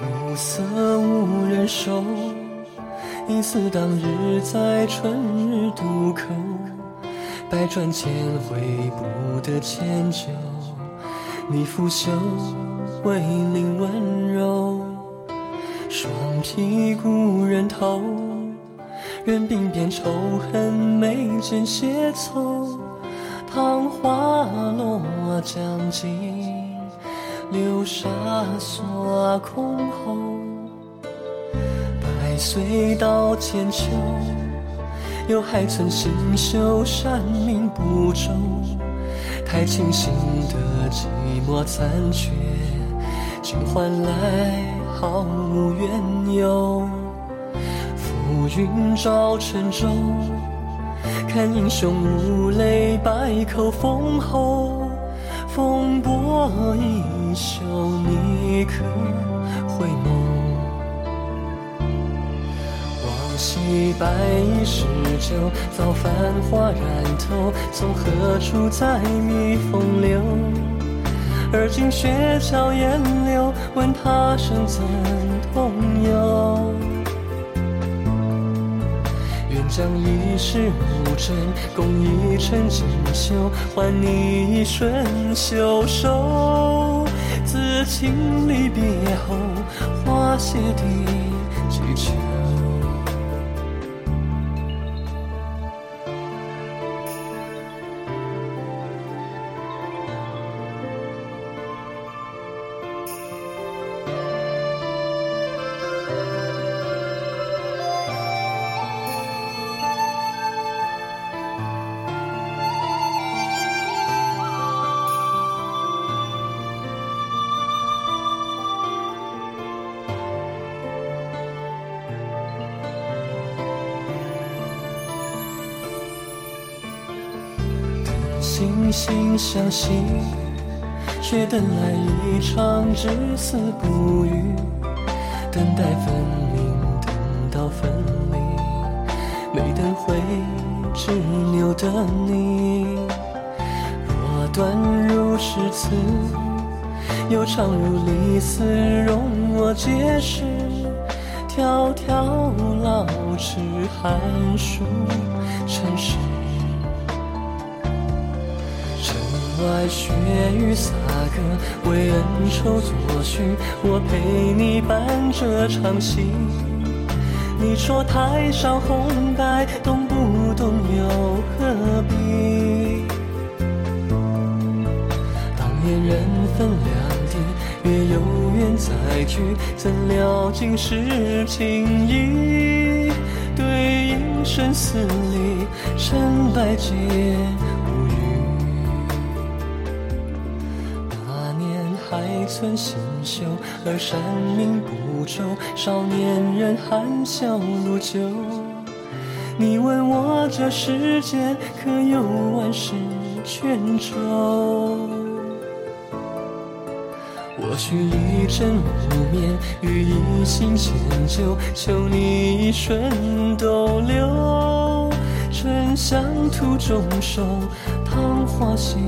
暮色无人收，疑似当日在春日渡口，百转千回不得迁就。你拂袖为令温柔，双披故人头，任鬓边仇恨眉间斜凑，桃花落将尽。流沙锁空后，百岁到千秋，又还存新修山命不周，太清醒的寂寞残缺，竟换来毫无缘由。浮云罩沉舟，看英雄如泪，百口封喉。风波一宿，你可回眸？往昔白衣诗酒，早繁华染透，从何处再觅风流？而今雪桥烟柳，问他生怎同游？将一世无争，共一城锦绣，换你一瞬袖手。自情离别后，花谢地几秋。惺惺相惜，却等来一场至死不渝。等待分明，等到分离，没等会执拗的你。若断如诗词，又长如离丝，容我解释。迢迢老枝寒暑尘世。外雪雨洒歌，为恩仇作序，我陪你伴这场戏。你说台上红盖，动不动又何必？当年人分两地，月有圆再聚，怎料今世情谊？对影生死离，成败皆。还存新秀，而山明不周，少年人含笑如酒。你问我这世间可有万世泉州？我许一枕无眠，与一心迁就，求你一瞬逗留。春香途中收，桃花谢。